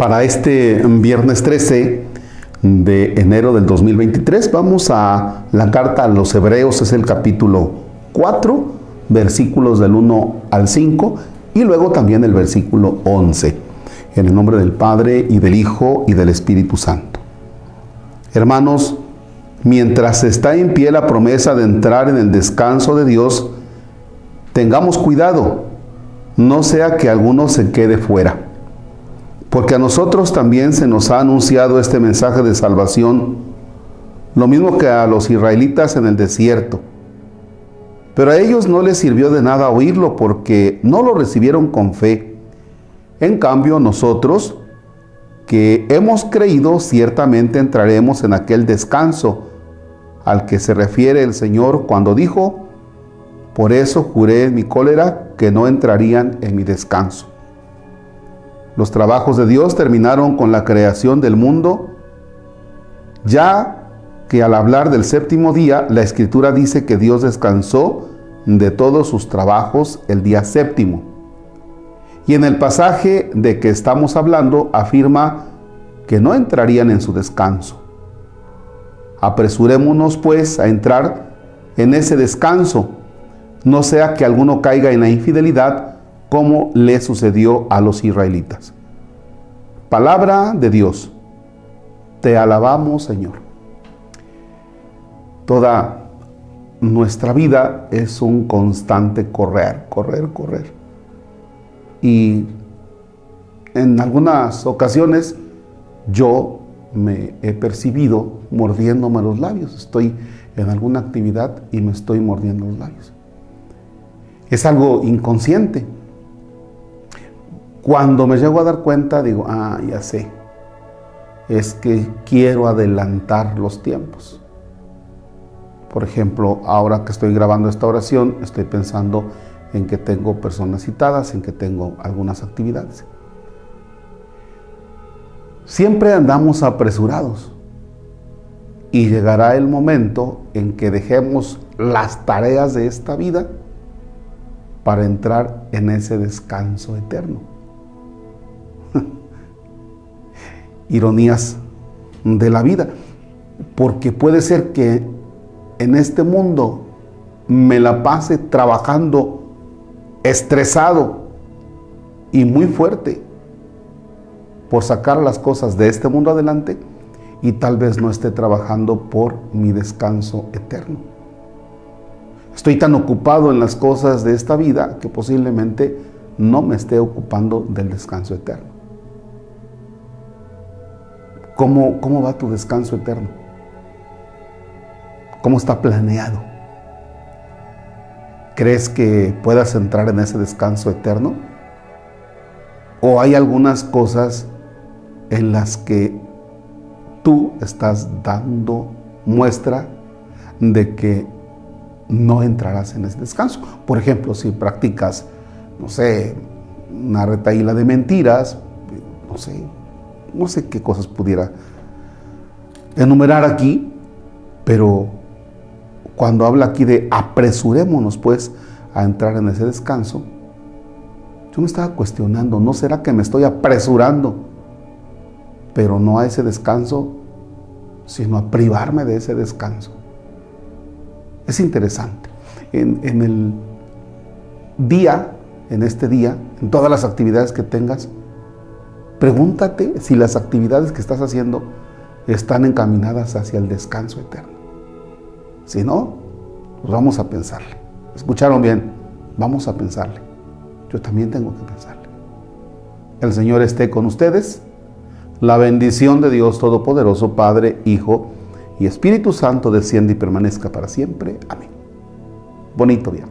Para este viernes 13 de enero del 2023 vamos a la carta a los Hebreos, es el capítulo 4, versículos del 1 al 5 y luego también el versículo 11. En el nombre del Padre y del Hijo y del Espíritu Santo. Hermanos, mientras está en pie la promesa de entrar en el descanso de Dios, tengamos cuidado, no sea que alguno se quede fuera. Porque a nosotros también se nos ha anunciado este mensaje de salvación, lo mismo que a los israelitas en el desierto. Pero a ellos no les sirvió de nada oírlo porque no lo recibieron con fe. En cambio, nosotros, que hemos creído, ciertamente entraremos en aquel descanso al que se refiere el Señor cuando dijo, por eso juré en mi cólera que no entrarían en mi descanso. Los trabajos de Dios terminaron con la creación del mundo, ya que al hablar del séptimo día, la escritura dice que Dios descansó de todos sus trabajos el día séptimo. Y en el pasaje de que estamos hablando afirma que no entrarían en su descanso. Apresurémonos pues a entrar en ese descanso, no sea que alguno caiga en la infidelidad como le sucedió a los israelitas. Palabra de Dios. Te alabamos, Señor. Toda nuestra vida es un constante correr, correr, correr. Y en algunas ocasiones yo me he percibido mordiéndome los labios. Estoy en alguna actividad y me estoy mordiendo los labios. Es algo inconsciente. Cuando me llego a dar cuenta, digo, ah, ya sé, es que quiero adelantar los tiempos. Por ejemplo, ahora que estoy grabando esta oración, estoy pensando en que tengo personas citadas, en que tengo algunas actividades. Siempre andamos apresurados y llegará el momento en que dejemos las tareas de esta vida para entrar en ese descanso eterno. Ironías de la vida, porque puede ser que en este mundo me la pase trabajando estresado y muy fuerte por sacar las cosas de este mundo adelante y tal vez no esté trabajando por mi descanso eterno. Estoy tan ocupado en las cosas de esta vida que posiblemente no me esté ocupando del descanso eterno. ¿Cómo, cómo va tu descanso eterno? ¿Cómo está planeado? ¿Crees que puedas entrar en ese descanso eterno? ¿O hay algunas cosas en las que tú estás dando muestra de que no entrarás en ese descanso? Por ejemplo, si practicas no sé, una retaíla de mentiras, no sé, no sé qué cosas pudiera enumerar aquí, pero cuando habla aquí de apresurémonos pues a entrar en ese descanso, yo me estaba cuestionando, ¿no será que me estoy apresurando? Pero no a ese descanso, sino a privarme de ese descanso. Es interesante. En, en el día en este día, en todas las actividades que tengas, pregúntate si las actividades que estás haciendo están encaminadas hacia el descanso eterno. Si no, pues vamos a pensarle. ¿Escucharon bien? Vamos a pensarle. Yo también tengo que pensarle. El Señor esté con ustedes. La bendición de Dios Todopoderoso, Padre, Hijo y Espíritu Santo desciende y permanezca para siempre. Amén. Bonito día.